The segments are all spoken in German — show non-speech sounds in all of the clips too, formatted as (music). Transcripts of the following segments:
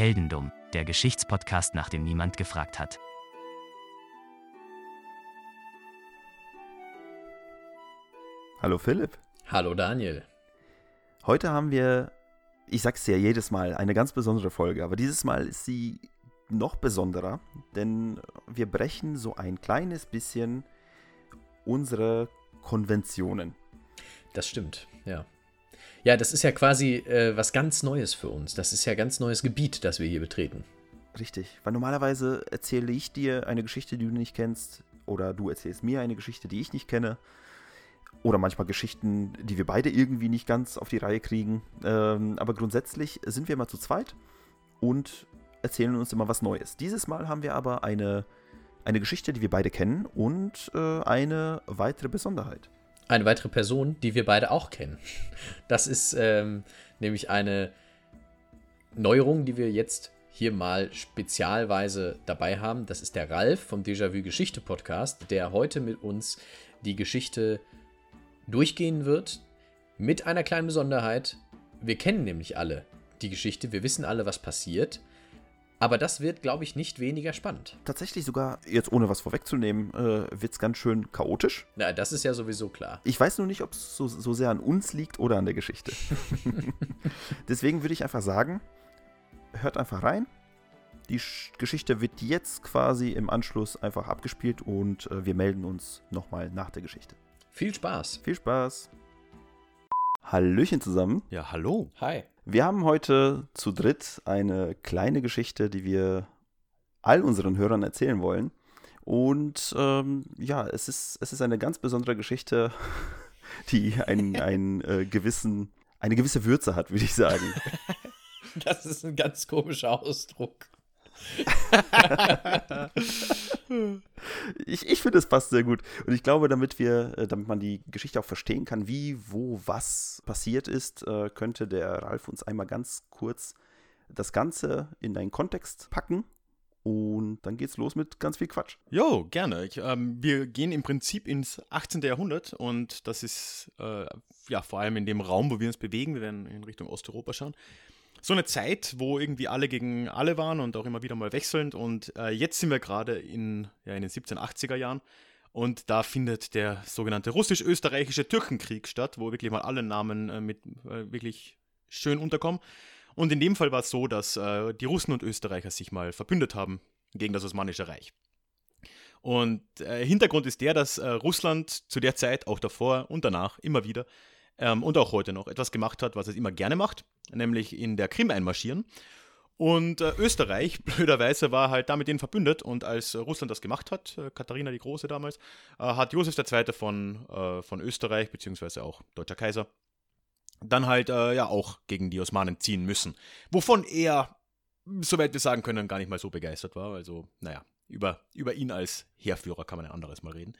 Heldendum, der Geschichtspodcast, nach dem niemand gefragt hat. Hallo Philipp. Hallo Daniel. Heute haben wir, ich sag's ja jedes Mal, eine ganz besondere Folge, aber dieses Mal ist sie noch besonderer, denn wir brechen so ein kleines bisschen unsere Konventionen. Das stimmt, ja. Ja, das ist ja quasi äh, was ganz Neues für uns. Das ist ja ganz neues Gebiet, das wir hier betreten. Richtig, weil normalerweise erzähle ich dir eine Geschichte, die du nicht kennst, oder du erzählst mir eine Geschichte, die ich nicht kenne. Oder manchmal Geschichten, die wir beide irgendwie nicht ganz auf die Reihe kriegen. Ähm, aber grundsätzlich sind wir immer zu zweit und erzählen uns immer was Neues. Dieses Mal haben wir aber eine, eine Geschichte, die wir beide kennen und äh, eine weitere Besonderheit eine weitere Person, die wir beide auch kennen. Das ist ähm, nämlich eine Neuerung, die wir jetzt hier mal spezialweise dabei haben. Das ist der Ralf vom Déjà-vu Geschichte Podcast, der heute mit uns die Geschichte durchgehen wird. Mit einer kleinen Besonderheit. Wir kennen nämlich alle die Geschichte, wir wissen alle, was passiert. Aber das wird, glaube ich, nicht weniger spannend. Tatsächlich sogar, jetzt ohne was vorwegzunehmen, äh, wird es ganz schön chaotisch. Na, das ist ja sowieso klar. Ich weiß nur nicht, ob es so, so sehr an uns liegt oder an der Geschichte. (laughs) Deswegen würde ich einfach sagen, hört einfach rein. Die Sch Geschichte wird jetzt quasi im Anschluss einfach abgespielt und äh, wir melden uns nochmal nach der Geschichte. Viel Spaß. Viel Spaß. Hallöchen zusammen. Ja, hallo. Hi. Wir haben heute zu dritt eine kleine Geschichte, die wir all unseren Hörern erzählen wollen. Und ähm, ja, es ist, es ist eine ganz besondere Geschichte, (laughs) die einen, (laughs) einen, äh, gewissen, eine gewisse Würze hat, würde ich sagen. (laughs) Das ist ein ganz komischer Ausdruck. Ich ich finde, es passt sehr gut. Und ich glaube, damit wir, äh, damit man die Geschichte auch verstehen kann, wie, wo, was passiert ist, äh, könnte der Ralf uns einmal ganz kurz das Ganze in einen Kontext packen. Und dann geht's los mit ganz viel Quatsch. Jo, gerne. Ich, ähm, wir gehen im Prinzip ins 18. Jahrhundert und das ist äh, ja vor allem in dem Raum, wo wir uns bewegen. Wir werden in Richtung Osteuropa schauen so eine Zeit, wo irgendwie alle gegen alle waren und auch immer wieder mal wechselnd. Und äh, jetzt sind wir gerade in, ja, in den 1780er Jahren. Und da findet der sogenannte russisch-österreichische Türkenkrieg statt, wo wirklich mal alle Namen äh, mit äh, wirklich schön unterkommen. Und in dem Fall war es so, dass äh, die Russen und Österreicher sich mal verbündet haben gegen das Osmanische Reich. Und äh, Hintergrund ist der, dass äh, Russland zu der Zeit, auch davor und danach, immer wieder ähm, und auch heute noch etwas gemacht hat, was es immer gerne macht, nämlich in der Krim einmarschieren. Und äh, Österreich, (laughs) blöderweise, war halt damit denen verbündet. Und als äh, Russland das gemacht hat, äh, Katharina die Große damals, äh, hat Josef II. von, äh, von Österreich, beziehungsweise auch Deutscher Kaiser, dann halt äh, ja auch gegen die Osmanen ziehen müssen. Wovon er, soweit wir sagen können, gar nicht mal so begeistert war. Also, naja, über, über ihn als Heerführer kann man ein anderes Mal reden.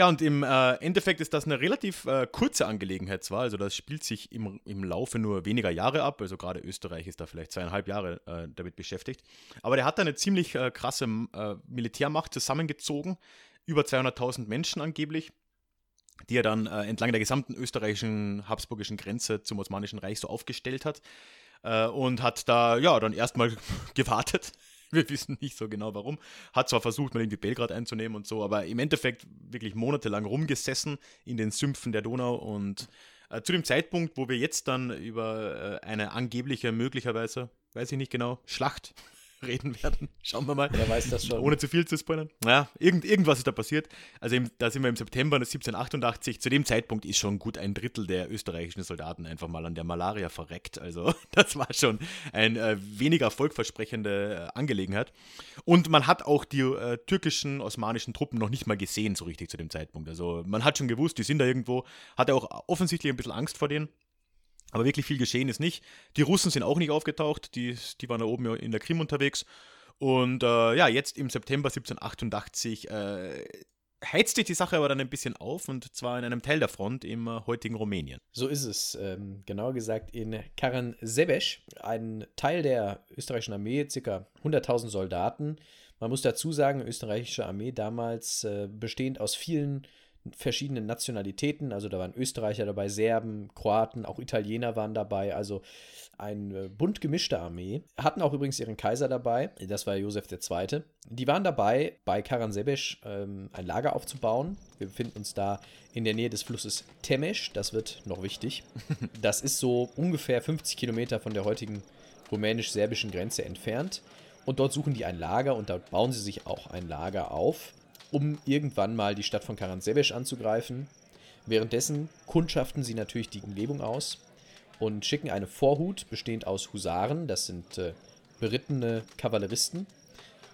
Ja, und im äh, Endeffekt ist das eine relativ äh, kurze Angelegenheit zwar, also das spielt sich im, im Laufe nur weniger Jahre ab, also gerade Österreich ist da vielleicht zweieinhalb Jahre äh, damit beschäftigt, aber der hat da eine ziemlich äh, krasse äh, Militärmacht zusammengezogen, über 200.000 Menschen angeblich, die er dann äh, entlang der gesamten österreichischen habsburgischen Grenze zum Osmanischen Reich so aufgestellt hat. Und hat da ja dann erstmal (laughs) gewartet (laughs) Wir wissen nicht so genau warum. Hat zwar versucht, mal irgendwie Belgrad einzunehmen und so, aber im Endeffekt wirklich monatelang rumgesessen in den Sümpfen der Donau und äh, zu dem Zeitpunkt, wo wir jetzt dann über äh, eine angebliche, möglicherweise, weiß ich nicht genau, Schlacht reden werden. (laughs) Schauen wir mal. Wer weiß das schon. Ohne zu viel zu spoilern. Naja, irgend, irgendwas ist da passiert. Also im, da sind wir im September 1788. Zu dem Zeitpunkt ist schon gut ein Drittel der österreichischen Soldaten einfach mal an der Malaria verreckt. Also (laughs) das war schon eine äh, weniger erfolgversprechende äh, Angelegenheit. Und man hat auch die äh, türkischen, osmanischen Truppen noch nicht mal gesehen, so richtig zu dem Zeitpunkt. Also man hat schon gewusst, die sind da irgendwo, hatte auch offensichtlich ein bisschen Angst vor denen. Aber wirklich viel geschehen ist nicht. Die Russen sind auch nicht aufgetaucht, die, die waren da oben in der Krim unterwegs. Und äh, ja, jetzt im September 1788 äh, heizt sich die Sache aber dann ein bisschen auf und zwar in einem Teil der Front im äh, heutigen Rumänien. So ist es. Ähm, genauer gesagt in Karansebeş, ein Teil der österreichischen Armee, ca. 100.000 Soldaten. Man muss dazu sagen, österreichische Armee damals äh, bestehend aus vielen verschiedenen Nationalitäten. Also da waren Österreicher dabei, Serben, Kroaten, auch Italiener waren dabei. Also eine bunt gemischte Armee. Hatten auch übrigens ihren Kaiser dabei. Das war Josef II. Die waren dabei, bei Karansebesch ähm, ein Lager aufzubauen. Wir befinden uns da in der Nähe des Flusses Temesch. Das wird noch wichtig. (laughs) Das ist so ungefähr 50 Kilometer von der heutigen rumänisch-serbischen Grenze entfernt. Und dort suchen die ein Lager und dort bauen sie sich auch ein Lager auf um irgendwann mal die Stadt von Karansebesch anzugreifen. Währenddessen kundschaften sie natürlich die Umgebung aus und schicken eine Vorhut, bestehend aus Husaren, das sind äh, berittene Kavalleristen,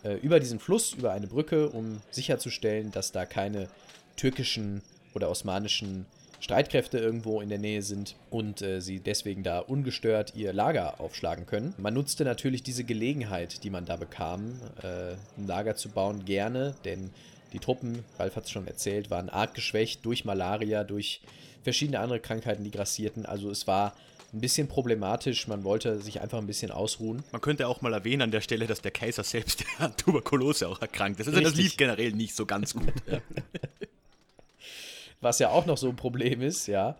äh, über diesen Fluss, über eine Brücke, um sicherzustellen, dass da keine türkischen oder osmanischen Streitkräfte irgendwo in der Nähe sind und äh, sie deswegen da ungestört ihr Lager aufschlagen können. Man nutzte natürlich diese Gelegenheit, die man da bekam, äh, ein Lager zu bauen, gerne, denn die Truppen, Ralf hat es schon erzählt, waren arg geschwächt durch Malaria, durch verschiedene andere Krankheiten, die grassierten. Also es war ein bisschen problematisch. Man wollte sich einfach ein bisschen ausruhen. Man könnte auch mal erwähnen an der Stelle, dass der Kaiser selbst (laughs) an Tuberkulose auch erkrankt ist. Also Richtig. das lief generell nicht so ganz gut. (laughs) Ja. (laughs) Was ja auch noch so ein Problem ist, ja.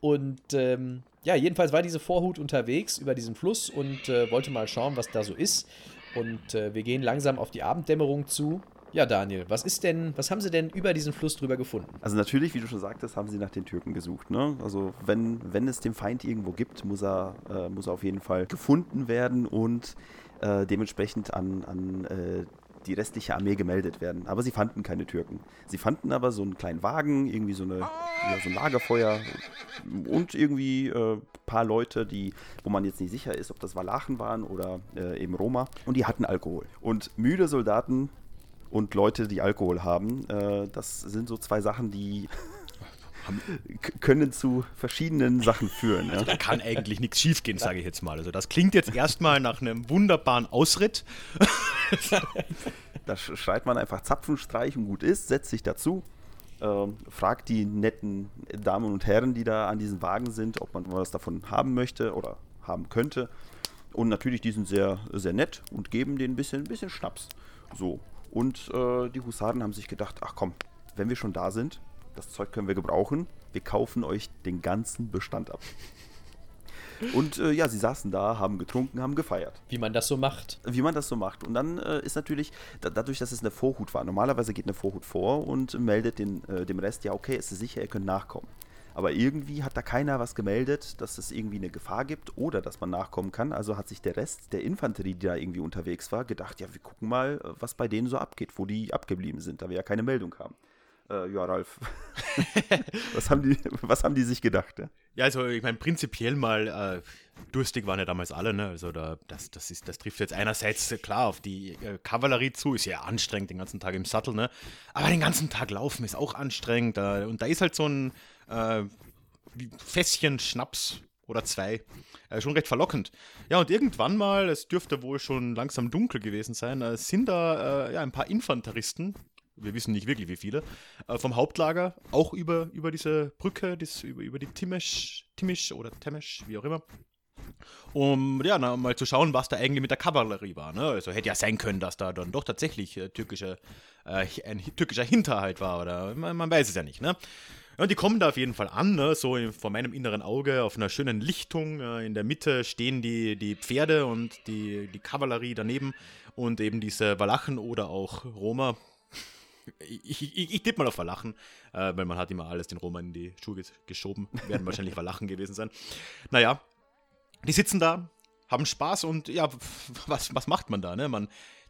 Und ähm, ja, jedenfalls war diese Vorhut unterwegs über diesen Fluss und äh, wollte mal schauen, was da so ist. Und äh, wir gehen langsam auf die Abenddämmerung zu. Ja, Daniel, was ist denn, was haben Sie denn über diesen Fluss drüber gefunden? Also natürlich, wie du schon sagtest, haben sie nach den Türken gesucht. Ne? Also wenn, wenn es den Feind irgendwo gibt, muss er, äh, muss er auf jeden Fall gefunden werden und äh, dementsprechend an, an äh, die restliche Armee gemeldet werden. Aber sie fanden keine Türken. Sie fanden aber so einen kleinen Wagen, irgendwie so, eine, ja, so ein Lagerfeuer und irgendwie ein äh, paar Leute, die, wo man jetzt nicht sicher ist, ob das Walachen waren oder äh, eben Roma. Und die hatten Alkohol. Und müde Soldaten und Leute, die Alkohol haben. Äh, das sind so zwei Sachen, die können zu verschiedenen Sachen führen. Ja. Also da kann eigentlich nichts schiefgehen, sage ich jetzt mal. Also das klingt jetzt erstmal nach einem wunderbaren Ausritt. da schreit man einfach Zapfenstreich und gut ist, setzt sich dazu, äh, fragt die netten Damen und Herren, die da an diesem Wagen sind, ob man was davon haben möchte oder haben könnte. Und natürlich, die sind sehr, sehr nett und geben denen ein bisschen, ein bisschen Schnaps. So. Und äh, die Husaren haben sich gedacht, ach komm, wenn wir schon da sind, das Zeug können wir gebrauchen, wir kaufen euch den ganzen Bestand ab. (laughs) Und äh, ja, sie saßen da, haben getrunken, haben gefeiert. Wie man das so macht. Wie man das so macht. Und dann äh, ist natürlich, da, dadurch, dass es eine Vorhut war, normalerweise geht eine Vorhut vor und meldet den, äh, dem Rest, ja, okay, es ist sicher, ihr könnt nachkommen. Aber irgendwie hat da keiner was gemeldet, dass es irgendwie eine Gefahr gibt oder dass man nachkommen kann. Also hat sich der Rest der Infanterie, die da irgendwie unterwegs war, gedacht, ja, wir gucken mal, was bei denen so abgeht, wo die abgeblieben sind, da wir ja keine Meldung haben. Äh, ja, Ralf, (laughs) (laughs) was, haben die, was haben die sich gedacht? Ja, ja also ich meine, prinzipiell mal, äh, durstig waren ja damals alle, ne? Also da, das, das, ist, das trifft jetzt einerseits klar auf die äh, Kavallerie zu, ist ja anstrengend den ganzen Tag im Sattel, ne? Aber den ganzen Tag laufen ist auch anstrengend. Äh, und da ist halt so ein äh, Fässchen Schnaps oder zwei. Äh, schon recht verlockend. Ja, und irgendwann mal, es dürfte wohl schon langsam dunkel gewesen sein, äh, sind da äh, ja, ein paar Infanteristen, wir wissen nicht wirklich wie viele, äh, vom Hauptlager, auch über, über diese Brücke, das, über, über die Timesch, Timisch oder Temesch, wie auch immer, um ja, na, mal zu schauen, was da eigentlich mit der Kavallerie war. Ne? Also hätte ja sein können, dass da dann doch tatsächlich äh, türkische, äh, ein türkischer Hinterhalt war oder man, man, weiß es ja nicht. Ne? Ja, und die kommen da auf jeden Fall an, ne? so vor meinem inneren Auge auf einer schönen Lichtung. Äh, in der Mitte stehen die, die Pferde und die, die Kavallerie daneben und eben diese Walachen oder auch Roma. Ich, ich, ich tippe mal auf Walachen, äh, weil man hat immer alles den Roma in die Schuhe geschoben. Werden wahrscheinlich Walachen gewesen sein. Naja, die sitzen da, haben Spaß und ja, was, was macht man da? Ne? Man,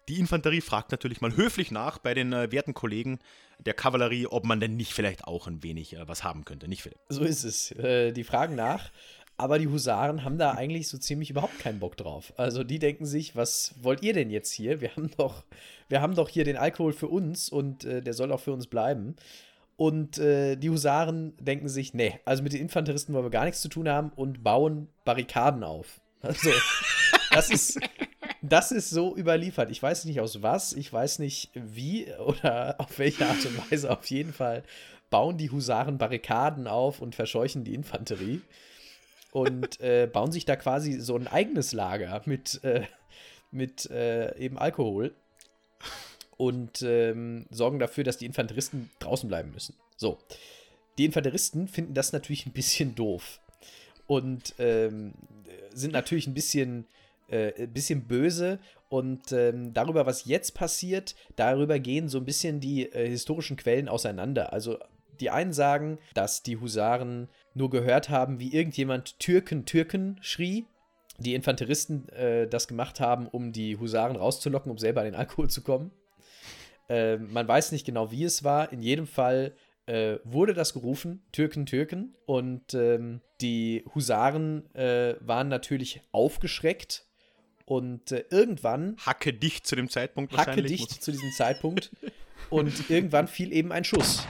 die Infanterie fragt natürlich mal höflich nach bei den äh, werten Kollegen der Kavallerie, ob man denn nicht vielleicht auch ein wenig äh, was haben könnte. Nicht, Philipp? So ist es. Äh, die fragen nach. Aber die Husaren haben da eigentlich so ziemlich überhaupt keinen Bock drauf. Also die denken sich, was wollt ihr denn jetzt hier? Wir haben doch, wir haben doch hier den Alkohol für uns und äh, der soll auch für uns bleiben. Und äh, die Husaren denken sich, nee, also mit den Infanteristen wollen wir gar nichts zu tun haben und bauen Barrikaden auf. Also, das ist, das ist so überliefert. Ich weiß nicht aus was, ich weiß nicht wie oder (laughs) auf welche Art und Weise. Auf jeden Fall bauen die Husaren Barrikaden auf und verscheuchen die Infanterie und (laughs) äh, bauen sich da quasi so ein eigenes Lager mit, äh, mit äh, eben Alkohol und ähm, sorgen dafür, dass die Infanteristen draußen bleiben müssen. So. Die Infanteristen finden das natürlich ein bisschen doof. Und ähm, sind natürlich ein bisschen, äh, bisschen böse. Und ähm, darüber, was jetzt passiert, darüber gehen so ein bisschen die äh, historischen Quellen auseinander. Also die einen sagen, dass die Husaren nur gehört haben, wie irgendjemand Türken, Türken schrie. Die Infanteristen äh, das gemacht haben, um die Husaren rauszulocken, um selber an den Alkohol zu kommen. Äh, man weiß nicht genau, wie es war. In jedem Fall äh, wurde das gerufen, Türken, Türken. Und ähm, die Husaren äh, waren natürlich aufgeschreckt. Und äh, irgendwann. Hacke dicht zu dem Zeitpunkt Hacke wahrscheinlich. dicht zu diesem Zeitpunkt. und irgendwann fiel eben ein Schuss.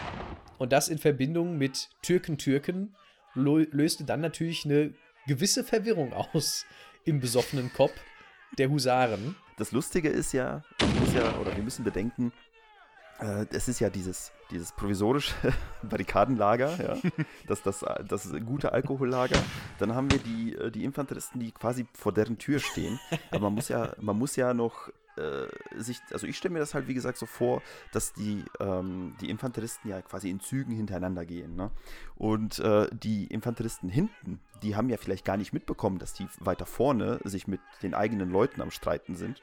Und das in Verbindung mit Türken, Türken lo- löste dann natürlich eine gewisse Verwirrung aus im besoffenen Kopf der Husaren. Das Lustige ist ja, muss ja oder wir müssen bedenken, es ist ja dieses, dieses provisorische (laughs) Barrikadenlager, ja, (laughs) das, das, das gute Alkohollager. Dann haben wir die, äh, die Infanteristen, die quasi vor deren Tür stehen. Aber man muss ja, man muss ja noch äh, sich, also ich stelle mir das halt wie gesagt so vor, dass die, ähm, die Infanteristen ja quasi in Zügen hintereinander gehen. Ne? Und äh, die Infanteristen hinten, die haben ja vielleicht gar nicht mitbekommen, dass die weiter vorne sich mit den eigenen Leuten am Streiten sind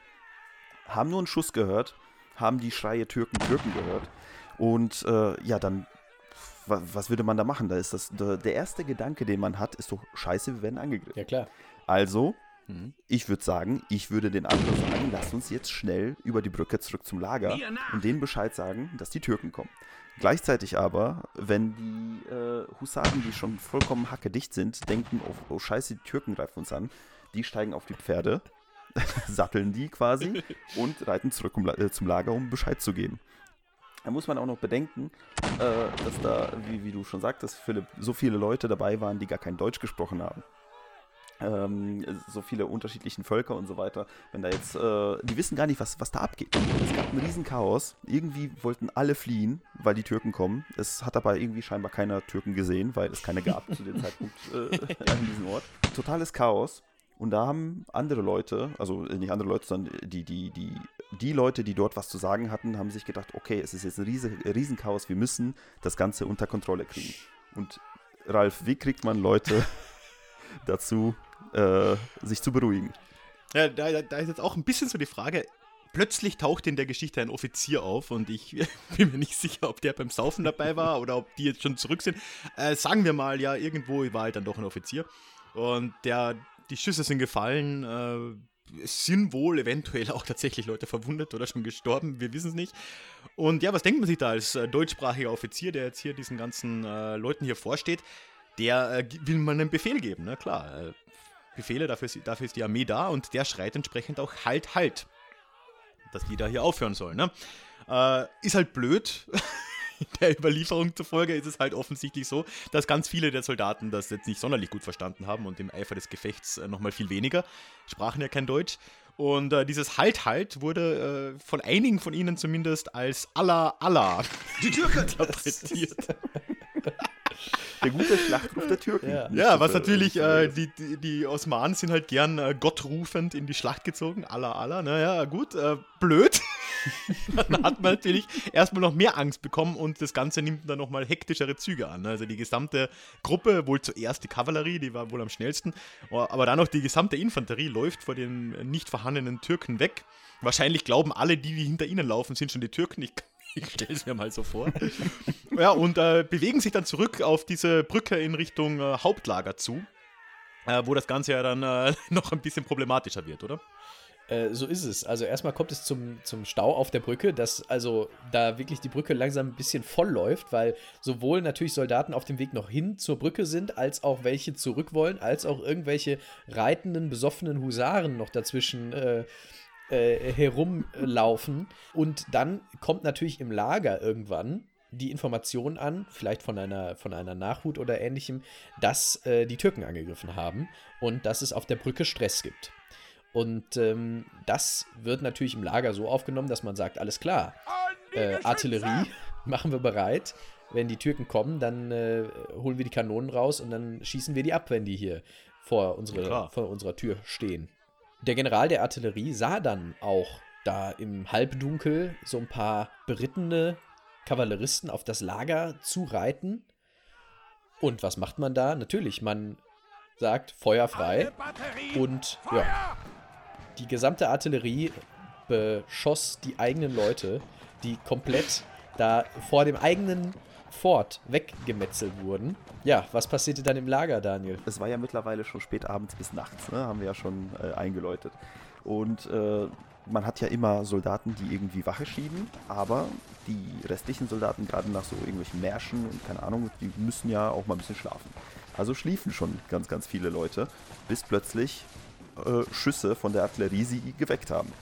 haben nur einen Schuss gehört, haben die Schreie Türken, Türken gehört. Und äh, ja, dann, wa- was würde man da machen? Da ist das, der, der erste Gedanke, den man hat, ist doch, scheiße, wir werden angegriffen. Ja, klar. Also, Mhm. ich würde sagen, ich würde den anderen sagen, lasst uns jetzt schnell über die Brücke zurück zum Lager und denen Bescheid sagen, dass die Türken kommen. Gleichzeitig aber, wenn die äh, Husaren, die schon vollkommen hackedicht sind, denken, oh, oh scheiße, die Türken greifen uns an, die steigen auf die Pferde, (laughs) satteln die quasi und reiten zurück um, äh, zum Lager, um Bescheid zu geben. Da muss man auch noch bedenken, äh, dass da, wie, wie du schon sagtest, Philipp, so viele Leute dabei waren, die gar kein Deutsch gesprochen haben. Ähm, so viele unterschiedlichen Völker und so weiter. Wenn da jetzt, äh, die wissen gar nicht, was, was da abgeht. Es gab ein Riesenchaos. Irgendwie wollten alle fliehen, weil die Türken kommen. Es hat aber irgendwie scheinbar keiner Türken gesehen, weil es keine gab zu dem (laughs) Zeitpunkt äh, an diesem Ort. Totales Chaos. Und da haben andere Leute, also nicht andere Leute, sondern die, die, die, die Leute, die dort was zu sagen hatten, haben sich gedacht, okay, es ist jetzt ein riese, Riesenchaos, wir müssen das Ganze unter Kontrolle kriegen. Und Ralf, wie kriegt man Leute (laughs) dazu, äh, sich zu beruhigen? Ja, da, da- da ist jetzt auch ein bisschen so die Frage. Plötzlich taucht in der Geschichte ein Offizier auf und ich (laughs) bin mir nicht sicher, ob der beim Saufen dabei war oder ob die jetzt schon zurück sind. Äh, sagen wir mal, ja, irgendwo war halt dann doch ein Offizier. Und der, die Schüsse sind gefallen. Äh, es sind wohl eventuell auch tatsächlich Leute verwundet oder schon gestorben, wir wissen es nicht. Und ja, was denkt man sich da als äh, deutschsprachiger Offizier, der jetzt hier diesen ganzen äh, Leuten hier vorsteht? Der äh, will man einen Befehl geben, na klar. Äh, Befehle, dafür ist, dafür ist die Armee da und der schreit entsprechend auch Halt, Halt. Dass die da hier aufhören sollen. Ne? Äh, ist halt blöd. (laughs) (laughs) der Überlieferung zufolge ist es halt offensichtlich so, dass ganz viele der Soldaten das jetzt nicht sonderlich gut verstanden haben und im Eifer des Gefechts äh, nochmal viel weniger. Sprachen ja kein Deutsch. Und äh, dieses Halt, Halt wurde äh, von einigen von ihnen zumindest als Allah, Allah Die Türke! interpretiert. (laughs) Der gute Schlachtruf der Türken. Ja. Ja, was natürlich, äh, die, die, die Osmanen sind halt gern äh, gottrufend in die Schlacht gezogen. Allah, Allah, naja, gut, äh, blöd. (laughs) dann hat man natürlich erstmal noch mehr Angst bekommen und das Ganze nimmt dann nochmal hektischere Züge an. Also die gesamte Gruppe, wohl zuerst die Kavallerie, die war wohl am schnellsten, aber dann auch die gesamte Infanterie läuft vor den nicht vorhandenen Türken weg. Wahrscheinlich glauben alle, die, die hinter ihnen laufen, sind schon die Türken. Ich, (laughs) ich stelle es mir mal so vor. (laughs) ja, und äh, bewegen sich dann zurück auf diese Brücke in Richtung äh, Hauptlager zu, äh, wo das Ganze ja dann äh, noch ein bisschen problematischer wird, oder? Äh, so ist es. Also erstmal kommt es zum, zum Stau auf der Brücke, dass also da wirklich die Brücke langsam ein bisschen voll läuft, weil sowohl natürlich Soldaten auf dem Weg noch hin zur Brücke sind, als auch welche zurück wollen, als auch irgendwelche reitenden, besoffenen Husaren noch dazwischen äh, äh, herumlaufen. Und dann kommt natürlich im Lager irgendwann die Information an, vielleicht von einer, von einer Nachhut oder ähnlichem, dass äh, die Türken angegriffen haben und dass es auf der Brücke Stress gibt. Und ähm, das wird natürlich im Lager so aufgenommen, dass man sagt, alles klar, äh, Artillerie (laughs) machen wir bereit. Wenn die Türken kommen, dann äh, holen wir die Kanonen raus und dann schießen wir die ab, wenn die hier vor, unsere, Klar. vor unserer Tür stehen. Der General der Artillerie sah dann auch da im Halbdunkel so ein paar berittene Kavalleristen auf das Lager zu reiten. Und was macht man da? Natürlich, man sagt Feuer frei. Und ja, die gesamte Artillerie beschoss die eigenen Leute, die komplett da vor dem eigenen Fort weggemetzelt wurden. Ja, was passierte dann im Lager, Daniel? Es war ja mittlerweile schon spät abends bis nachts, ne? haben wir ja schon äh, eingeläutet. Und äh, man hat ja immer Soldaten, die irgendwie Wache schieben, aber die restlichen Soldaten, gerade nach so irgendwelchen Märschen und keine Ahnung, die müssen ja auch mal ein bisschen schlafen. Also schliefen schon ganz, ganz viele Leute, bis plötzlich äh, Schüsse von der Artillerie sie geweckt haben.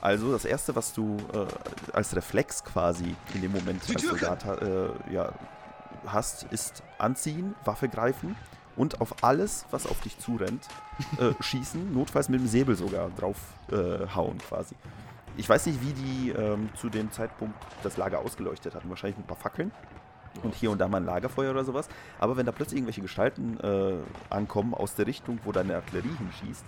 Also das Erste, was du äh, als Reflex quasi in dem Moment als Soldat äh, ja, hast, ist anziehen, Waffe greifen und auf alles, was auf dich zurennt, äh, (laughs) schießen, notfalls mit dem Säbel sogar drauf äh, quasi. Ich weiß nicht, wie die ähm, zu dem Zeitpunkt das Lager ausgeleuchtet hatten. Wahrscheinlich mit ein paar Fackeln und hier und da mal ein Lagerfeuer oder sowas. Aber wenn da plötzlich irgendwelche Gestalten äh, ankommen aus der Richtung, wo deine Artillerie hinschießt,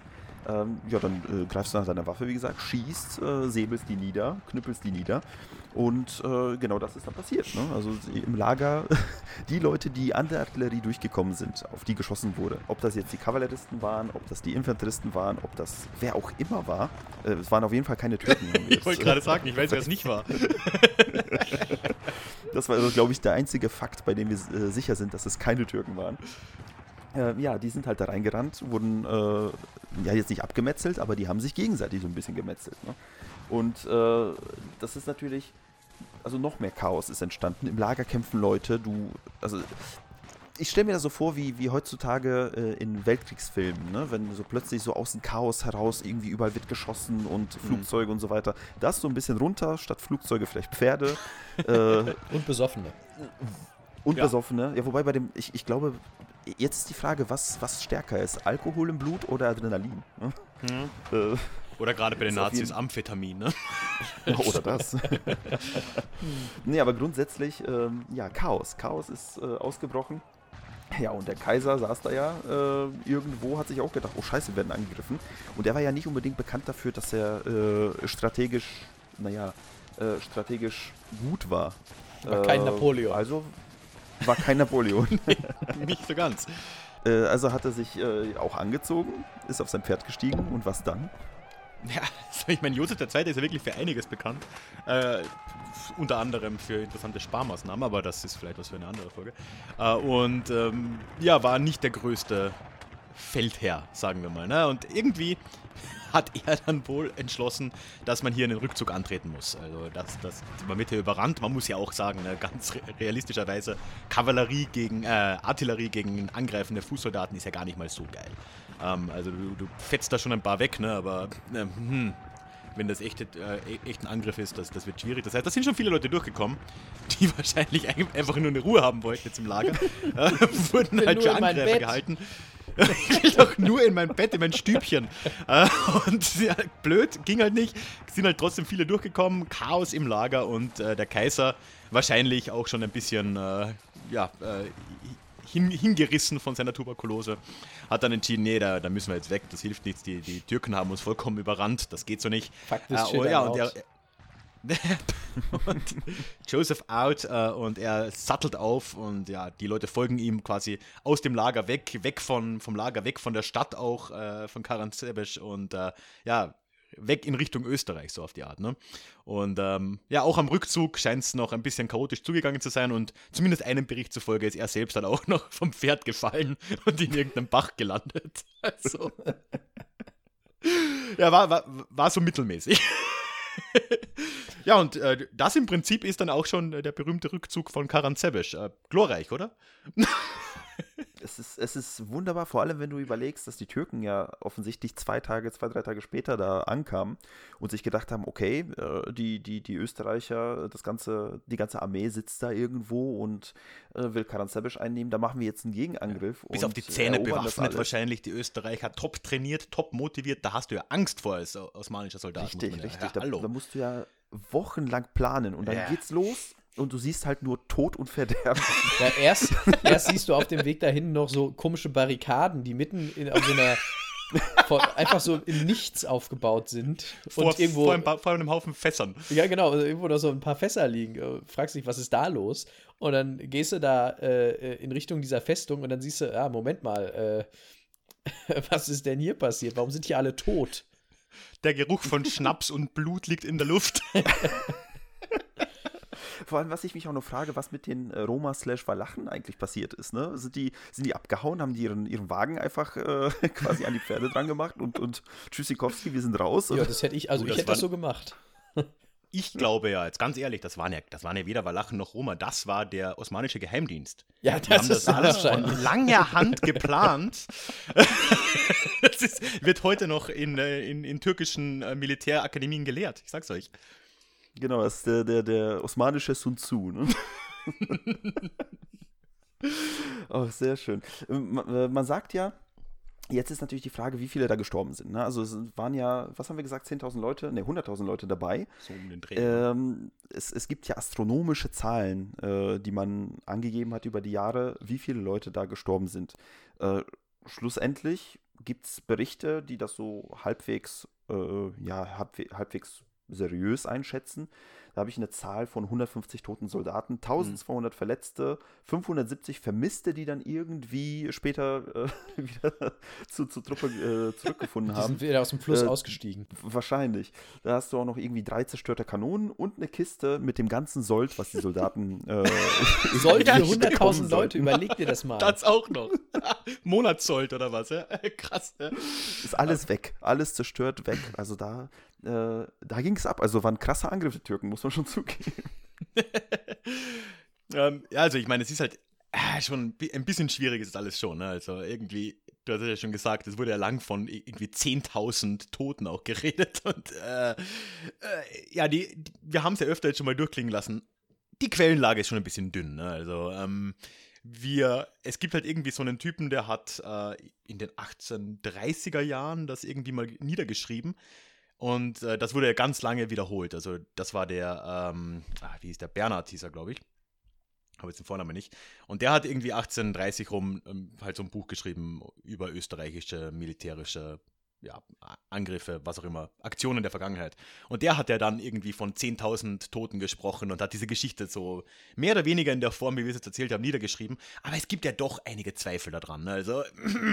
ähm, ja, dann äh, greifst du nach deiner Waffe, wie gesagt, schießt, äh, säbelst die nieder, knüppelst die nieder. Und äh, genau das ist dann passiert. Ne? Also im Lager, (laughs) die Leute, die an der Artillerie durchgekommen sind, auf die geschossen wurde, ob das jetzt die Kavalleristen waren, ob das die Infanteristen waren, ob das wer auch immer war, äh, es waren auf jeden Fall keine Türken. (laughs) ich wollte gerade sagen, ich weiß, wer es nicht war. (laughs) das war, also, glaube ich, der einzige Fakt, bei dem wir äh, sicher sind, dass es keine Türken waren. Äh, ja, die sind halt da reingerannt, wurden äh, ja jetzt nicht abgemetzelt, aber die haben sich gegenseitig so ein bisschen gemetzelt. Ne? Und äh, das ist natürlich, also noch mehr Chaos ist entstanden. Im Lager kämpfen Leute, du, also ich stelle mir das so vor, wie, wie heutzutage äh, in Weltkriegsfilmen, ne? wenn so plötzlich so aus dem Chaos heraus irgendwie überall wird geschossen und mhm. Flugzeuge und so weiter. Das so ein bisschen runter, statt Flugzeuge vielleicht Pferde. (laughs) äh, und Besoffene. Und ja. Besoffene. Ja, wobei bei dem, ich, ich glaube, jetzt ist die Frage, was, was stärker ist, Alkohol im Blut oder Adrenalin? Ne? Mhm. Äh, oder gerade bei den Nazis Amphetamin, ne? (laughs) oder das. (laughs) nee, aber grundsätzlich, ähm, ja, Chaos. Chaos ist äh, ausgebrochen. Ja, und der Kaiser saß da ja äh, irgendwo, hat sich auch gedacht, oh scheiße, wir werden angegriffen. Und er war ja nicht unbedingt bekannt dafür, dass er äh, strategisch, naja, äh, strategisch gut war. War kein äh, Napoleon. Also war kein Napoleon. (laughs) Nicht so ganz. Äh, also hat er sich äh, auch angezogen, ist auf sein Pferd gestiegen und was dann? Ja, ich meine, Josef II. ist ja wirklich für einiges bekannt. Äh, unter anderem für interessante Sparmaßnahmen, aber das ist vielleicht was für eine andere Folge. Äh, und ähm, ja, war nicht der größte Feldherr, sagen wir mal. Ne? Und irgendwie (laughs) hat er dann wohl entschlossen, dass man hier einen Rückzug antreten muss. Also das, das, man wird hier überrannt. Man muss ja auch sagen, ne, ganz realistischerweise, Kavallerie gegen, äh, Artillerie gegen angreifende Fußsoldaten ist ja gar nicht mal so geil. Ähm, also du, du fetzt da schon ein paar weg, ne, aber äh, hm, wenn das echt, äh, echt ein Angriff ist, das, das wird schwierig. Das heißt, da sind schon viele Leute durchgekommen, die (laughs) wahrscheinlich einfach nur eine Ruhe haben wollten jetzt im Lager. (laughs) äh, wurden halt schon Angreifer gehalten (laughs) ich will doch nur in mein Bett, in mein Stübchen. Äh, und ja, blöd, ging halt nicht. Sind halt trotzdem viele durchgekommen. Chaos im Lager und äh, der Kaiser wahrscheinlich auch schon ein bisschen, äh, ja, äh, hin, hingerissen von seiner Tuberkulose, hat dann entschieden, nee, da, da, müssen wir jetzt weg, das hilft nichts, die, die Türken haben uns vollkommen überrannt, das geht so nicht. Faktisch äh, oh, ja, und er, (laughs) und Joseph out äh, und er sattelt auf und ja, die Leute folgen ihm quasi aus dem Lager weg, weg von, vom Lager, weg von der Stadt auch, äh, von Karansebesch und äh, ja, weg in Richtung Österreich, so auf die Art. Ne? Und ähm, ja, auch am Rückzug scheint es noch ein bisschen chaotisch zugegangen zu sein und zumindest einem Bericht zufolge ist er selbst dann auch (laughs) noch vom Pferd gefallen und in irgendeinem Bach gelandet. (laughs) Also. ja, war, war, war so mittelmäßig. (laughs) ja, und äh, das im Prinzip ist dann auch schon der berühmte Rückzug von Karan Sebesch. Äh, glorreich, oder? Es, ist, es ist wunderbar, vor allem wenn du überlegst, dass die Türken ja offensichtlich zwei Tage, zwei, drei Tage später da ankamen und sich gedacht haben, okay, äh, die, die, die Österreicher, das ganze, die ganze Armee sitzt da irgendwo und äh, will Karansebisch einnehmen, da machen wir jetzt einen Gegenangriff. Bis auf die Zähne bewaffnet wahrscheinlich, die Österreicher top trainiert, top motiviert, da hast du ja Angst vor als osmanischer Soldat. Richtig, richtig, ja, da, da, musst du ja wochenlang planen und dann ja. geht's los und du siehst halt nur Tod und Verderben. Ja, erst, erst siehst du auf dem Weg dahin noch so komische Barrikaden, die mitten in, so einer Von, einfach so im Nichts aufgebaut sind. Vor, und irgendwo, vor, einem, vor einem Haufen Fässern. Ja, genau, irgendwo noch so ein paar Fässer liegen. Äh, Fragst dich, was ist da los? Und dann gehst du da äh, in Richtung dieser Festung und dann siehst du, ah, Moment mal, äh, (laughs) was ist denn hier passiert? Warum sind hier alle tot? Der Geruch von Schnaps und Blut liegt in der Luft. (laughs) Vor allem, was ich mich auch noch frage, was mit den äh, Roma slash Walachen eigentlich passiert ist. Ne? Sind, die, sind die abgehauen, haben die ihren, ihren Wagen einfach äh, (laughs) quasi an die Pferde dran gemacht und, und Tschüssikowski, wir sind raus? Ja, das hätte ich, also Oh, ich das hätte das so gemacht. (laughs) Ich glaube ja, jetzt ganz ehrlich, das waren ja, das waren ja weder Walachen noch Roma, das war der osmanische Geheimdienst. Ja, Die haben das das ist alles von langer (laughs) Hand geplant. das ist, wird heute noch in, äh, in, in türkischen äh, Militärakademien gelehrt, ich sag's euch. Genau, das ist der, der, der osmanische Sun Tzu. Ne? (laughs) oh, sehr schön. Ähm, Man, äh, man sagt ja, jetzt ist natürlich die Frage, wie viele da gestorben sind. Ne? Also es waren ja, was haben wir gesagt, 10.000 Leute, ne, 100.000 Leute dabei. So um den Dreh. Ähm, es, es gibt ja astronomische Zahlen, äh, die man angegeben hat über die Jahre, wie viele Leute da gestorben sind. Äh, schlussendlich gibt es Berichte, die das so halbwegs, äh, ja, halbwe halbwegs seriös einschätzen. Da habe ich eine Zahl von 150 toten Soldaten, 1200 Verletzte, 570 Vermisste, die dann irgendwie später äh, (laughs) wieder zu, zur Truppe äh, zurückgefunden (laughs) Die haben. sind wieder aus dem Fluss Äh, ausgestiegen. Wahrscheinlich. Da hast du auch noch irgendwie drei zerstörte Kanonen und eine Kiste mit dem ganzen Sold, was die Soldaten. Äh, (laughs) Soll Ja, für stimmt. 100.000 Leute, überleg dir das mal. das auch noch. Monatssold oder was, ja? Krass, ja. ist alles weg. Alles zerstört weg. Also da, äh, da ging es ab. Also war ein krasser Angriff der Türken, muss man schon (laughs) zugeben. (laughs) ähm, ja, also ich meine, es ist halt äh, schon ein bi- ein bisschen schwierig ist alles schon. Ne? Also irgendwie, du hast ja schon gesagt, es wurde ja lang von irgendwie 10.000 Toten auch (laughs) geredet. Und äh, äh, ja, die, die, wir haben es ja öfter jetzt schon mal durchklingen lassen. Die Quellenlage ist schon ein bisschen dünn. Ne? Also ähm, wir, es gibt halt irgendwie so einen Typen, der hat äh, in den 1830er Jahren das irgendwie mal niedergeschrieben. Und äh, das wurde ja ganz lange wiederholt. Also das war der, ähm, ah, wie hieß der, Bernhard hieß er, glaube ich. Habe jetzt den Vornamen nicht. Und der hat irgendwie 1830 rum ähm, halt so ein Buch geschrieben über österreichische militärische ja, Angriffe, was auch immer, Aktionen der Vergangenheit. Und der hat ja dann irgendwie von 10.000 Toten gesprochen und hat diese Geschichte so mehr oder weniger in der Form, wie wir es jetzt erzählt haben, niedergeschrieben. Aber es gibt ja doch einige Zweifel daran. Ne? Also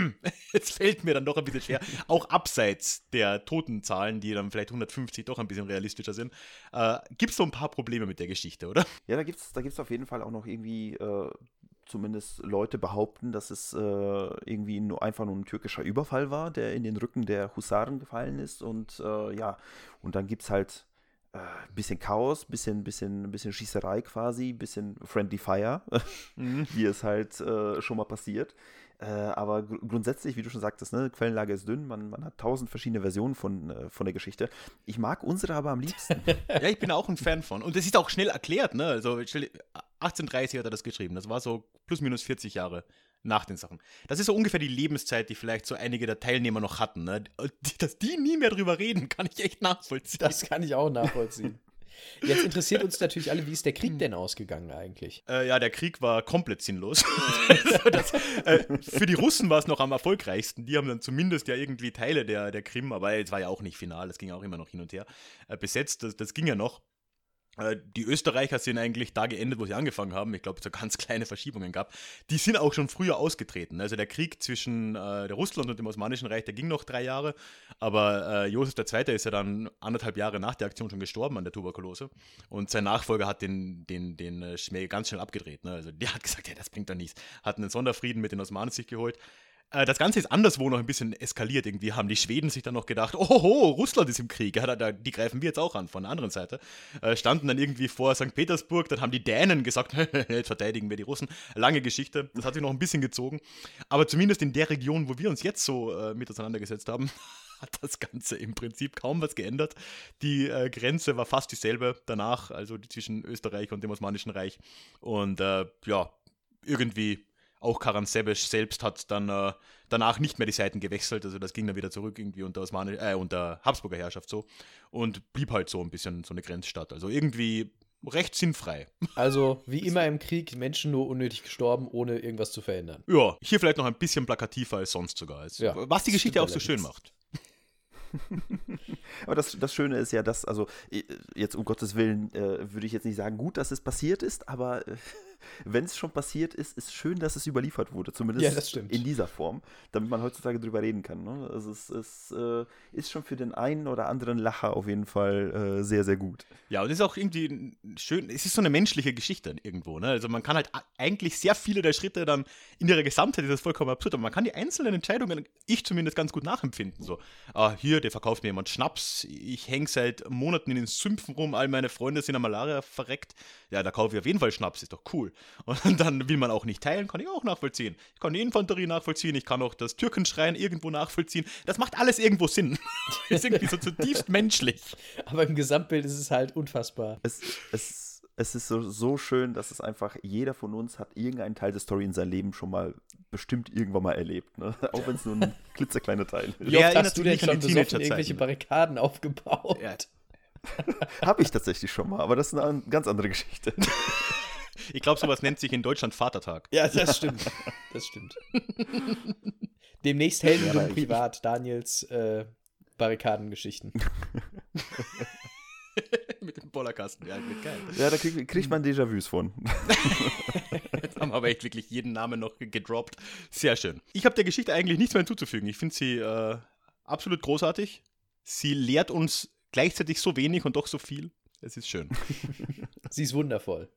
(clears throat) es fällt mir dann doch ein bisschen schwer, auch abseits der Totenzahlen, die dann vielleicht 150 doch ein bisschen realistischer sind, äh, gibt es so ein paar Probleme mit der Geschichte, oder? Ja, da gibt es da gibt's auf jeden Fall auch noch irgendwie, äh, zumindest Leute behaupten, dass es äh, irgendwie nur, einfach nur ein türkischer Überfall war, der in den Rücken der Husaren gefallen ist. Und äh, ja, und dann gibt es halt ein bisschen Chaos, bisschen, bisschen, bisschen Schießerei quasi, bisschen Friendly Fire, (laughs) wie es halt äh, schon mal passiert. Äh, aber gr grundsätzlich, wie du schon sagtest, ne, Quellenlage ist dünn, man, man hat tausend verschiedene Versionen von, äh, von der Geschichte. Ich mag unsere aber am liebsten. (laughs) Ja, ich bin auch ein Fan von. Und es ist auch schnell erklärt, ne? Also stell- 1830 hat er das geschrieben. Das war so plus minus 40 Jahre nach den Sachen. Das ist so ungefähr die Lebenszeit, die vielleicht so einige der Teilnehmer noch hatten. Ne? Dass die nie mehr drüber reden, kann ich echt nachvollziehen. Das kann ich auch nachvollziehen. Jetzt interessiert uns natürlich alle, wie ist der Krieg denn ausgegangen eigentlich? Äh, ja, der Krieg war komplett sinnlos. (laughs) also das, äh, für die Russen war es noch am erfolgreichsten. Die haben dann zumindest ja irgendwie Teile der, der Krim, aber es war ja auch nicht final, es ging auch immer noch hin und her, äh, besetzt. Das, das ging ja noch. Äh, Die Österreicher sind eigentlich da geendet, wo sie angefangen haben. Ich glaube, es so ganz (laughs) kleine Verschiebungen gab. Die sind auch schon früher ausgetreten. Also der Krieg zwischen äh, der Russland und dem Osmanischen Reich, der ging noch drei Jahre. Aber äh, Josef II. ist ja dann anderthalb Jahre nach der Aktion schon gestorben an der Tuberkulose. Und sein Nachfolger hat den, den, den äh, Schmäh ganz schnell abgedreht. Ne? Also der hat gesagt, ja, das bringt doch nichts. Hat einen Sonderfrieden mit den Osmanen sich geholt. Äh, Das Ganze ist anderswo noch ein bisschen eskaliert. Irgendwie haben die Schweden sich dann noch gedacht, ohoho, Russland ist im Krieg, ja, da, die greifen wir jetzt auch an von der anderen Seite. Äh, standen dann irgendwie vor St. Petersburg, dann haben die Dänen gesagt, (laughs) jetzt verteidigen wir die Russen. Lange Geschichte, das hat sich noch ein bisschen gezogen. Aber zumindest in der Region, wo wir uns jetzt so äh, mit auseinandergesetzt haben, (laughs) hat das Ganze im Prinzip kaum was geändert. Die äh, Grenze war fast dieselbe danach, also zwischen Österreich und dem Osmanischen Reich. Und äh, ja, irgendwie auch Karan Sebesch selbst hat dann äh, danach nicht mehr die Seiten gewechselt, also das ging dann wieder zurück irgendwie unter, Osmani äh, unter Habsburger Herrschaft so und blieb halt so ein bisschen so eine Grenzstadt. Also irgendwie recht sinnfrei. (laughs) Also, wie immer im Krieg, Menschen nur unnötig gestorben, ohne irgendwas zu verändern. Ja, hier vielleicht noch ein bisschen plakativer als sonst sogar. Als, Ja, was die Geschichte auch so schön macht. Aber das, das Schöne ist ja, dass, also jetzt um Gottes Willen äh, würde ich jetzt nicht sagen, gut, dass es passiert ist, aber äh, wenn es schon passiert ist, ist schön, dass es überliefert wurde, zumindest Ja, in dieser Form, damit man heutzutage drüber reden kann. Ne? Also es, es äh, ist schon für den einen oder anderen Lacher auf jeden Fall äh, sehr, sehr gut. Ja, und es ist auch irgendwie schön, es ist so eine menschliche Geschichte irgendwo. Ne? Also man kann halt a- eigentlich sehr viele der Schritte dann in ihrer Gesamtheit, ist das vollkommen absurd, aber man kann die einzelnen Entscheidungen, ich zumindest ganz gut nachempfinden. So, ah, hier, der verkauft mir jemand Schnaps, ich hänge seit Monaten in den Sümpfen rum, all meine Freunde sind an Malaria verreckt. Ja, da kaufe ich auf jeden Fall Schnaps, ist doch cool. Und (laughs) dann will man auch nicht teilen, kann ich auch nachvollziehen. Ich kann die Infanterie nachvollziehen, ich kann auch das Türkenschreien irgendwo nachvollziehen. Das macht alles irgendwo Sinn. (laughs) ist irgendwie so zutiefst menschlich. (laughs) Aber im Gesamtbild ist es halt unfassbar. Es, es, es ist so, so schön, dass es einfach, jeder von uns hat irgendeinen Teil der Story in seinem Leben schon mal bestimmt irgendwann mal erlebt. Ne? Auch wenn es nur ein klitzekleiner Teil ist. Erinnert hast du denn schon die besoffen irgendwelche Barrikaden aufgebaut? Ja. Habe ich tatsächlich schon mal, aber das ist eine ganz andere Geschichte. Ich glaube, sowas nennt sich in Deutschland Vatertag. Ja, das stimmt. Das stimmt. (laughs) Demnächst helden Ja, privat Daniels äh, Barrikadengeschichten. (laughs) Mit dem Bollerkasten, ja, wird geil. Ja, da krieg, kriegt man Déjà-vus von. (laughs) Jetzt haben wir aber echt wirklich jeden Namen noch gedroppt. Sehr schön. Ich habe der Geschichte eigentlich nichts mehr hinzuzufügen. Ich finde sie äh, absolut großartig. Sie lehrt uns gleichzeitig so wenig und doch so viel. Es ist schön. Sie ist wundervoll.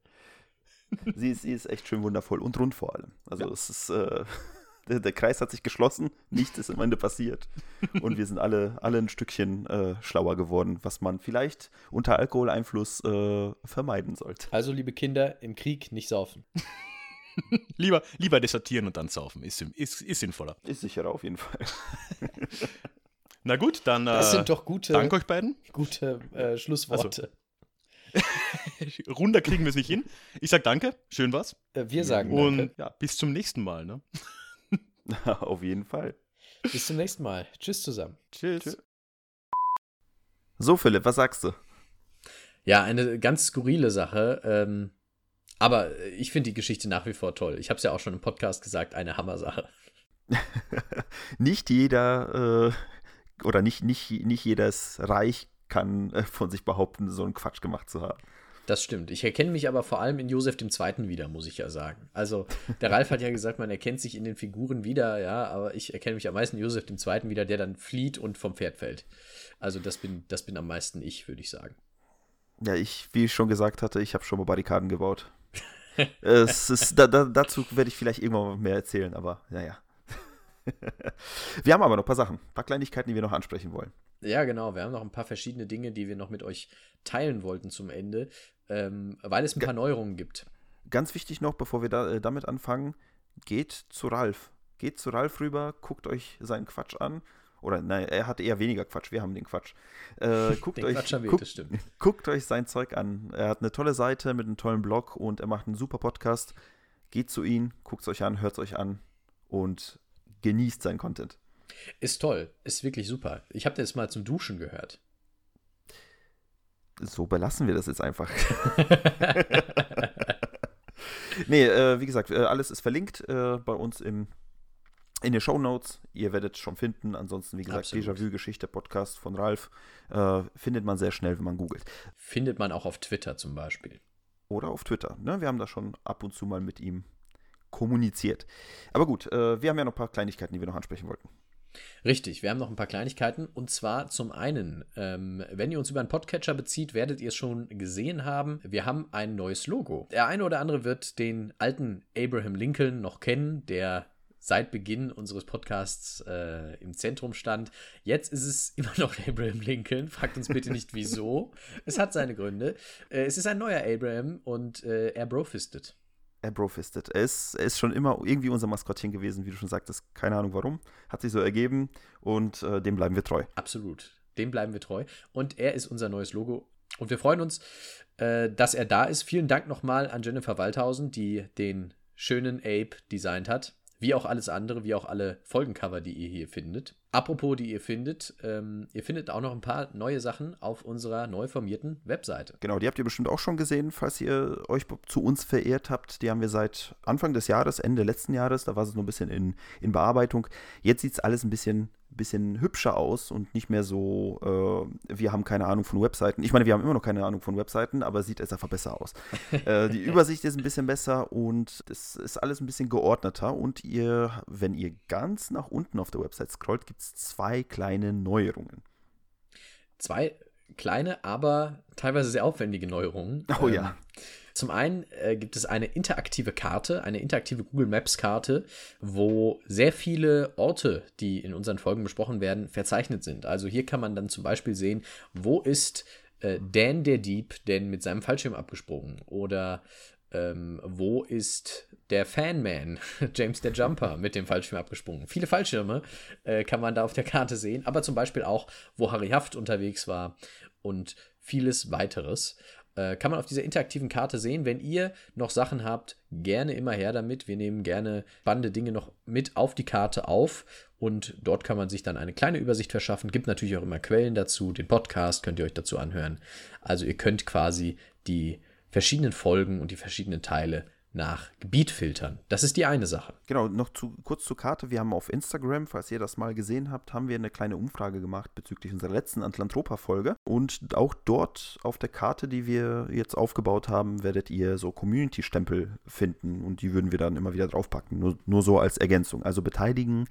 Sie ist, sie ist echt schön wundervoll und rund vor allem. Also es ist, äh, (laughs) der, der Kreis hat sich geschlossen, nichts ist am Ende passiert. Und wir sind alle, alle ein Stückchen äh, schlauer geworden, was man vielleicht unter Alkoholeinfluss äh, vermeiden sollte. Also, liebe Kinder, im Krieg nicht saufen. (laughs) Lieber, lieber desertieren und dann saufen. Ist, ist, ist sinnvoller. Ist sicherer auf jeden Fall. (laughs) Na gut, dann Das äh, sind doch gute, danke euch beiden. gute äh, Schlussworte. (laughs) Runder kriegen wir es nicht hin. Ich sag danke, schön war's. Äh, wir sagen Und danke. ja, bis zum nächsten Mal. Ne? (laughs) auf jeden Fall. Bis zum nächsten Mal. Tschüss zusammen. Tschüss. Tschüss. So, Philipp, was sagst du? Ja, eine ganz skurrile Sache. Ähm, aber ich finde die Geschichte nach wie vor toll. Ich habe es ja auch schon im Podcast gesagt, eine Hammersache. (laughs) Nicht jeder äh, oder nicht, nicht, nicht jedes Reich kann äh, von sich behaupten, so einen Quatsch gemacht zu haben. Das stimmt. Ich erkenne mich aber vor allem in Josef II. wieder, muss ich ja sagen. Also, der Ralf hat ja gesagt, man erkennt sich in den Figuren wieder, ja, aber ich erkenne mich am meisten in Josef II. wieder, der dann flieht und vom Pferd fällt. Also, das bin, das bin am meisten ich, würde ich sagen. Ja, ich, wie ich schon gesagt hatte, ich habe schon mal Barrikaden gebaut. (laughs) es ist, da, da, dazu werde ich vielleicht irgendwann mehr erzählen, aber naja. (laughs) wir haben aber noch ein paar Sachen, ein paar Kleinigkeiten, die wir noch ansprechen wollen. Ja, genau. Wir haben noch ein paar verschiedene Dinge, die wir noch mit euch teilen wollten zum Ende, ähm, weil es ein paar Neuerungen gibt. Ganz wichtig noch, bevor wir da, äh, damit anfangen, geht zu Ralf. Geht zu Ralf rüber, guckt euch seinen Quatsch an. Oder nein, er hat eher weniger Quatsch, wir haben den Quatsch. Äh, (laughs) guckt, Den euch, Quatsch haben wir, guckt, das stimmt. (laughs) guckt euch sein Zeug an. Er hat eine tolle Seite mit einem tollen Blog und er macht einen super Podcast. Geht zu ihm, guckt es euch an, hört es euch an und genießt seinen Content. Ist toll. Ist wirklich super. Ich habe das mal zum Duschen gehört. So belassen wir das jetzt einfach. (laughs) (laughs) nee, äh, wie gesagt, äh, alles ist verlinkt äh, bei uns im, in den Show Notes. Ihr werdet es schon finden. Ansonsten, wie gesagt. Déjà-vu-Geschichte, Podcast von Ralf, äh, findet man sehr schnell, wenn man googelt. Findet man auch auf Twitter zum Beispiel. Oder auf Twitter. Ne? Wir haben da schon ab und zu mal mit ihm kommuniziert. Aber gut, äh, wir haben ja noch ein paar Kleinigkeiten, die wir noch ansprechen wollten. Richtig, wir haben noch ein paar Kleinigkeiten. Und zwar zum einen, ähm, wenn ihr uns über einen Podcatcher bezieht, werdet ihr es schon gesehen haben. Wir haben ein neues Logo. Der eine oder andere wird den alten Abraham Lincoln noch kennen, der seit Beginn unseres Podcasts äh, im Zentrum stand. Jetzt ist es (laughs) immer noch Abraham Lincoln. Fragt uns bitte nicht wieso. es hat seine Gründe. Äh, es ist ein neuer Abraham und äh, er brofistet. Er. Er ist, er ist schon immer irgendwie unser Maskottchen gewesen, wie du schon sagtest. Keine Ahnung warum. Hat sich so ergeben und äh, dem bleiben wir treu. Absolut. Dem bleiben wir treu. Und er ist unser neues Logo. Und wir freuen uns, äh, dass er da ist. Vielen Dank nochmal an Jennifer Waldhausen, die den schönen Ape designt hat. Wie auch alles andere, wie auch alle Folgencover, die ihr hier findet. Apropos, die ihr findet, ähm, ihr findet auch noch ein paar neue Sachen auf unserer neu formierten Webseite. Genau, die habt ihr bestimmt auch schon gesehen, falls ihr euch zu uns verehrt habt. Die haben wir seit Anfang des Jahres, Ende letzten Jahres, da war es noch ein bisschen in, in Bearbeitung. Jetzt sieht es alles ein bisschen bisschen hübscher aus und nicht mehr so, äh, wir haben keine Ahnung von Webseiten. Ich meine, wir haben immer noch keine Ahnung von Webseiten, aber sieht es einfach besser aus. (laughs) äh, die Übersicht ist ein bisschen besser und es ist alles ein bisschen geordneter. Und ihr, wenn ihr ganz nach unten auf der Website scrollt, gibt es zwei kleine Neuerungen. Zwei kleine, aber teilweise sehr aufwendige Neuerungen. Oh ja. Zum einen äh, gibt es eine interaktive Karte, eine interaktive Google Maps Karte, wo sehr viele Orte, die in unseren Folgen besprochen werden, verzeichnet sind. Also hier kann man dann zum Beispiel sehen, wo ist äh, Dan der Dieb denn mit seinem Fallschirm abgesprungen? Oder ähm, wo ist der Fanman, (laughs) James der Jumper, mit dem Fallschirm abgesprungen? Viele Fallschirme äh, kann man da auf der Karte sehen, aber zum Beispiel auch, wo Harry Haft unterwegs war und vieles weiteres. Äh, kann man auf dieser interaktiven Karte sehen. Wenn ihr noch Sachen habt, gerne immer her damit. Wir nehmen gerne spannende Dinge noch mit auf die Karte auf und dort kann man sich dann eine kleine Übersicht verschaffen. Gibt natürlich auch immer Quellen dazu. Den Podcast könnt ihr euch dazu anhören. Also ihr könnt quasi die verschiedenen Folgen und die verschiedenen Teile nach Gebiet filtern. Das ist die eine Sache. Genau, noch zu, kurz zur Karte. Wir haben auf Instagram, falls ihr das mal gesehen habt, haben wir eine kleine Umfrage gemacht bezüglich unserer letzten Atlantropa-Folge. Und auch dort auf der Karte, die wir jetzt aufgebaut haben, werdet ihr so Community-Stempel finden und die würden wir dann immer wieder draufpacken. Nur, nur so als Ergänzung. Also beteiligen,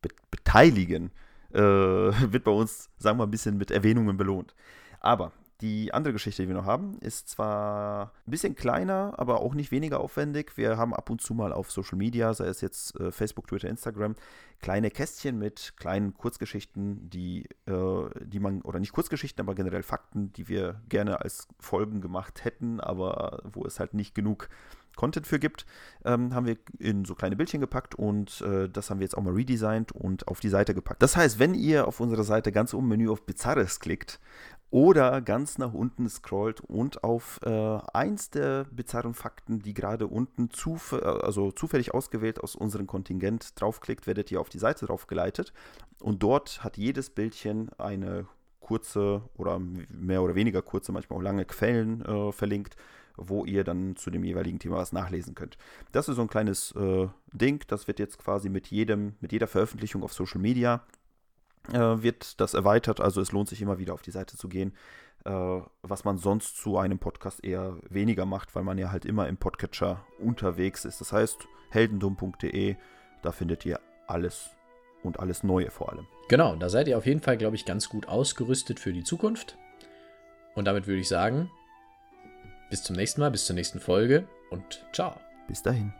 be beteiligen äh, (laughs) wird bei uns, sagen wir, ein bisschen mit Erwähnungen belohnt. Aber die andere Geschichte, die wir noch haben, ist zwar ein bisschen kleiner, aber auch nicht weniger aufwendig. Wir haben ab und zu mal auf Social Media, sei es jetzt äh, Facebook, Twitter, Instagram, kleine Kästchen mit kleinen Kurzgeschichten, die, äh, die man, oder nicht Kurzgeschichten, aber generell Fakten, die wir gerne als Folgen gemacht hätten, aber wo es halt nicht genug Content für gibt, ähm, haben wir in so kleine Bildchen gepackt und äh, das haben wir jetzt auch mal redesigned und auf die Seite gepackt. Das heißt, wenn ihr auf unserer Seite ganz oben im Menü auf Bizarres klickt oder ganz nach unten scrollt und auf äh, eins der bizarren Fakten, die gerade unten zuf also zufällig ausgewählt aus unserem Kontingent draufklickt, werdet ihr auf die Seite draufgeleitet und dort hat jedes Bildchen eine kurze oder mehr oder weniger kurze, manchmal auch lange Quellen äh, verlinkt, wo ihr dann zu dem jeweiligen Thema was nachlesen könnt. Das ist so ein kleines äh, Ding, das wird jetzt quasi mit jedem, mit jeder Veröffentlichung auf Social Media wird das erweitert. Also es lohnt sich immer wieder auf die Seite zu gehen, äh, was man sonst zu einem Podcast eher weniger macht, weil man ja halt immer im Podcatcher unterwegs ist. Das heißt, heldendumm.de, da findet ihr alles und alles Neue vor allem. Genau, da seid ihr auf jeden Fall, glaube ich, ganz gut ausgerüstet für die Zukunft. Und damit würde ich sagen, bis zum nächsten Mal, bis zur nächsten Folge und ciao. Bis dahin.